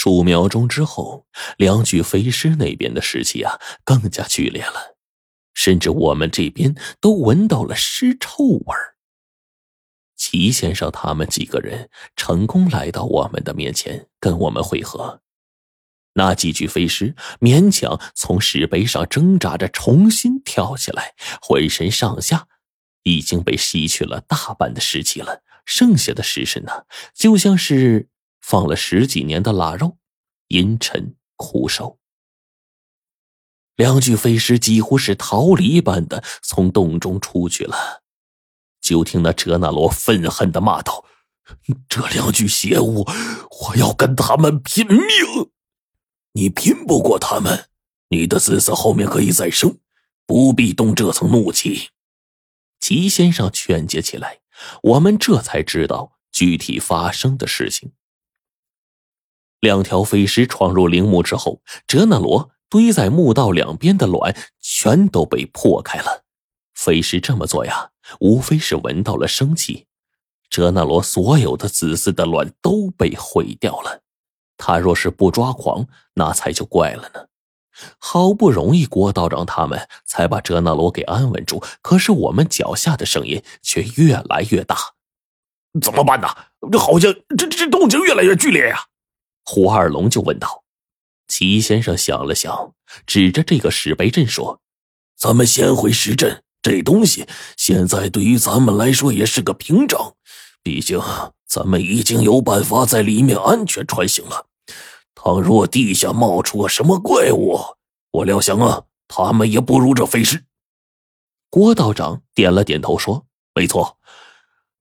数秒钟之后，两具飞尸那边的尸气啊更加剧烈了，甚至我们这边都闻到了尸臭味儿。齐先生他们几个人成功来到我们的面前，跟我们会合。那几具飞尸勉强从石碑上挣扎着重新跳起来，浑身上下已经被吸去了大半的尸气了，剩下的尸身呢，就像是放了十几年的腊肉，阴沉枯瘦。两具飞尸几乎是逃离般的从洞中出去了。就听那哲那罗愤恨的骂道：“这两具邪物，我要跟他们拼命！你拼不过他们，你的子嗣后面可以再生，不必动这层怒气。”齐先生劝解起来，我们这才知道具体发生的事情。两条飞尸闯入陵墓之后，哲那罗堆在墓道两边的卵全都被破开了。飞尸这么做呀？无非是闻到了生气，哲那罗所有的子嗣的卵都被毁掉了。他若是不抓狂，那才就怪了呢。好不容易郭道长他们才把哲那罗给安稳住，可是我们脚下的声音却越来越大。怎么办呢？这好像这这动静越来越剧烈呀！胡二龙就问道。齐先生想了想，指着这个石碑阵说：“咱们先回石阵。”这东西现在对于咱们来说也是个屏障，毕竟咱们已经有办法在里面安全穿行了。倘若地下冒出个什么怪物，我料想啊，他们也不如这飞尸。郭道长点了点头说：“没错，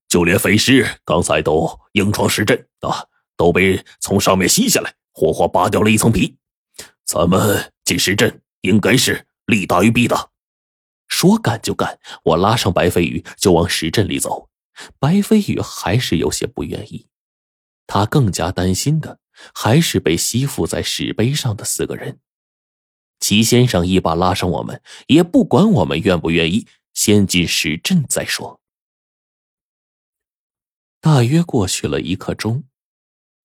就连飞尸刚才都硬闯石阵啊，都被从上面吸下来，活活扒掉了一层皮。咱们进石阵应该是利大于弊的。”说干就干，我拉上白飞宇就往石阵里走。白飞宇还是有些不愿意，他更加担心的还是被吸附在石碑上的四个人。齐先生一把拉上我们，也不管我们愿不愿意，先进石阵再说。大约过去了一刻钟，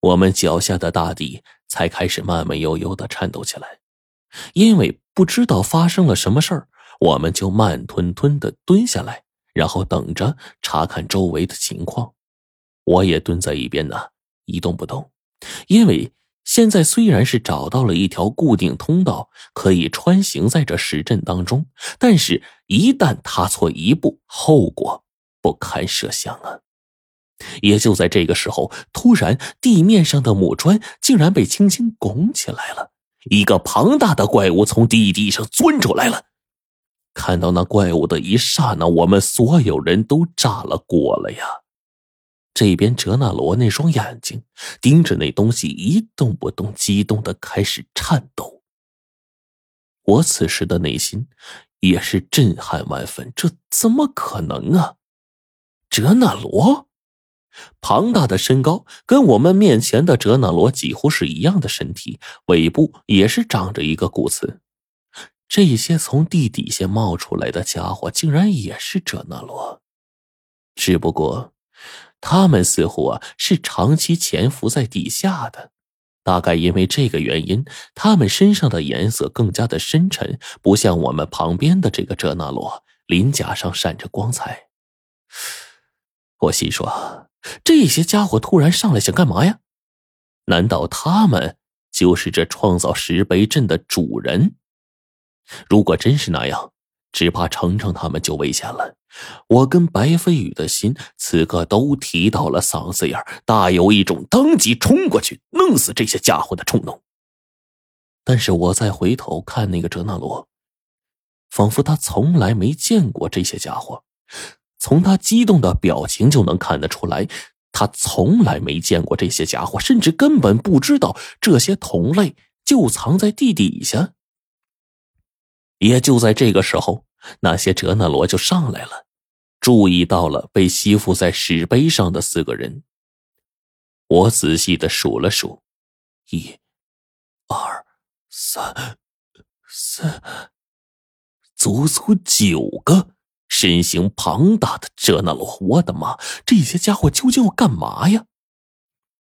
我们脚下的大地才开始慢慢悠悠的颤抖起来，因为不知道发生了什么事儿。我们就慢吞吞的蹲下来，然后等着查看周围的情况。我也蹲在一边呢，一动不动。因为现在虽然是找到了一条固定通道，可以穿行在这石阵当中，但是一旦踏错一步，后果不堪设想啊！也就在这个时候，突然地面上的木砖竟然被轻轻拱起来了，一个庞大的怪物从地底上钻出来了。看到那怪物的一刹那，我们所有人都炸了锅了呀！这边哲那罗那双眼睛盯着那东西一动不动，激动的开始颤抖。我此时的内心也是震撼万分，这怎么可能啊？哲那罗，庞大的身高跟我们面前的哲那罗几乎是一样的身体，尾部也是长着一个骨刺。这些从地底下冒出来的家伙，竟然也是哲那罗，只不过，他们似乎啊是长期潜伏在地下的，大概因为这个原因，他们身上的颜色更加的深沉，不像我们旁边的这个哲那罗，鳞甲上闪着光彩。我心说，这些家伙突然上来想干嘛呀？难道他们就是这创造石碑阵的主人？如果真是那样，只怕程程他们就危险了。我跟白飞宇的心此刻都提到了嗓子眼大有一种当即冲过去弄死这些家伙的冲动。但是我再回头看那个哲那罗，仿佛他从来没见过这些家伙。从他激动的表情就能看得出来，他从来没见过这些家伙，甚至根本不知道这些同类就藏在地底下。也就在这个时候，那些哲那罗就上来了，注意到了被吸附在石碑上的四个人。我仔细的数了数，一、二、三、四，足足九个身形庞大的哲那罗。我的妈，这些家伙究竟要干嘛呀？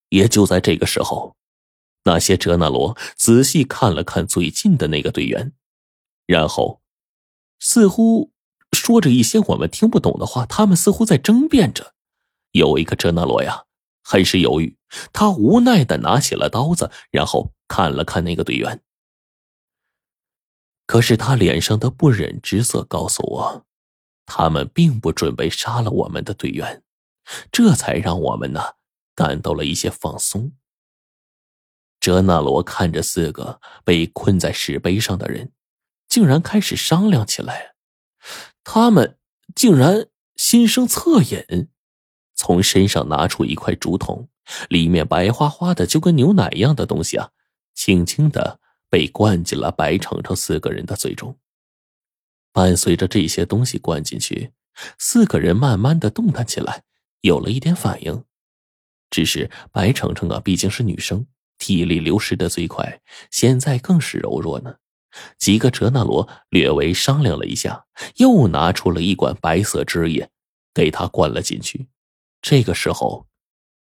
也就在这个时候，那些哲那罗仔细看了看最近的那个队员，然后似乎说着一些我们听不懂的话。他们似乎在争辩着。有一个哲那罗呀，很是犹豫，他无奈的拿起了刀子，然后看了看那个队员。可是他脸上的不忍之色告诉我，他们并不准备杀了我们的队员，这才让我们呢感到了一些放松。哲那罗看着四个被困在石碑上的人，竟然开始商量起来。他们竟然心生恻隐，从身上拿出一块竹筒，里面白花花的，就跟牛奶一样的东西啊，轻轻的被灌进了白程程四个人的嘴中。伴随着这些东西灌进去，四个人慢慢的动弹起来，有了一点反应。只是白程程啊，毕竟是女生。体力流失的最快，现在更是柔弱呢。几个哲那罗略微商量了一下，又拿出了一管白色汁液，给他灌了进去。这个时候，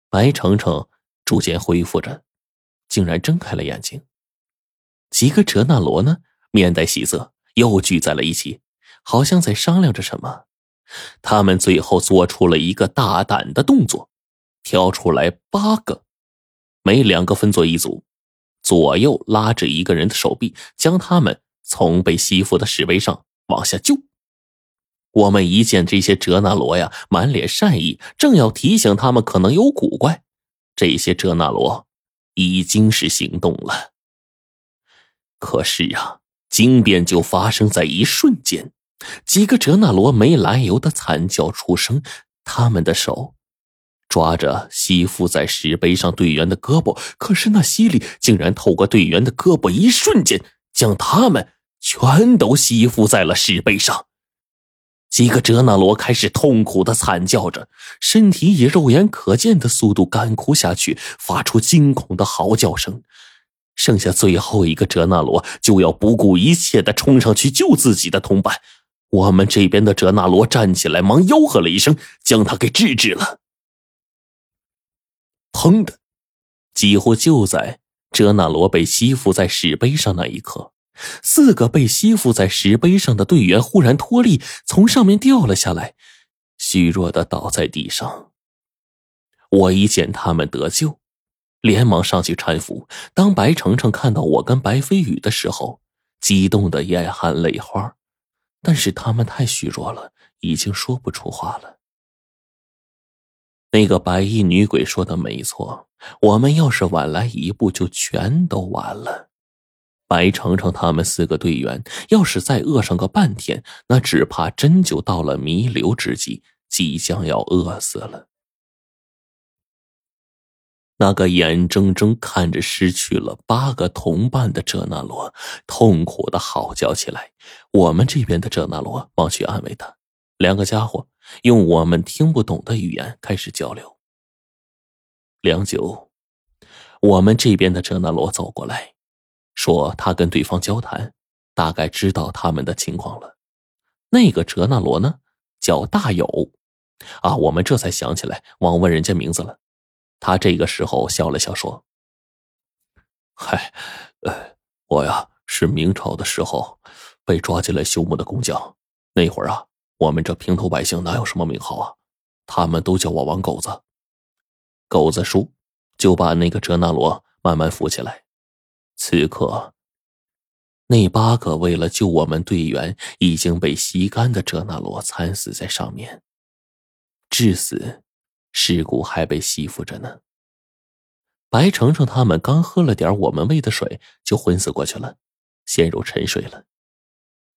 白程程逐渐恢复着，竟然睁开了眼睛。几个哲那罗呢，面带喜色，又聚在了一起，好像在商量着什么。他们最后做出了一个大胆的动作，挑出来八个。每两个分作一组，左右拉着一个人的手臂，将他们从被吸附的石碑上往下救。我们一见这些哲那罗呀，满脸善意，正要提醒他们可能有古怪，这些哲那罗已经是行动了。可是啊，惊变就发生在一瞬间，几个哲那罗没来由的惨叫出声，他们的手。抓着吸附在石碑上队员的胳膊，可是那吸力竟然透过队员的胳膊，一瞬间将他们全都吸附在了石碑上。几个哲那罗开始痛苦的惨叫着，身体以肉眼可见的速度干枯下去，发出惊恐的嚎叫声。剩下最后一个哲那罗就要不顾一切的冲上去救自己的同伴。我们这边的哲那罗站起来，忙吆喝了一声，将他给制止了。砰的，几乎就在哲那罗被吸附在石碑上那一刻，四个被吸附在石碑上的队员忽然脱力，从上面掉了下来，虚弱的倒在地上。我一见他们得救，连忙上去搀扶。当白程程看到我跟白飞宇的时候，激动的眼含泪花，但是他们太虚弱了，已经说不出话了。那个白衣女鬼说的没错，我们要是晚来一步，就全都完了。白程程他们四个队员要是再饿上个半天，那只怕真就到了弥留之际，即将要饿死了。那个眼睁睁看着失去了八个同伴的哲那罗，痛苦的嚎叫起来。我们这边的哲那罗忙去安慰他。两个家伙用我们听不懂的语言开始交流。良久，我们这边的哲那罗走过来，说他跟对方交谈，大概知道他们的情况了。那个哲那罗呢，叫大友，啊，我们这才想起来忘问人家名字了。他这个时候笑了笑说：“嗨，呃，我呀是明朝的时候被抓进来修墓的工匠，那会儿啊。”我们这平头百姓哪有什么名号啊？他们都叫我王狗子。狗子叔就把那个哲那罗慢慢扶起来。此刻，那八个为了救我们队员已经被吸干的哲那罗惨死在上面，至死尸骨还被吸附着呢。白程程他们刚喝了点我们喂的水，就昏死过去了，陷入沉睡了。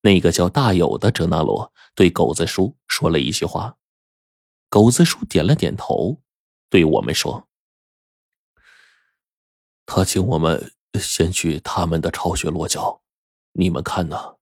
那个叫大友的哲那罗对狗子叔说了一句话，狗子叔点了点头，对我们说：“他请我们先去他们的巢穴落脚，你们看呢？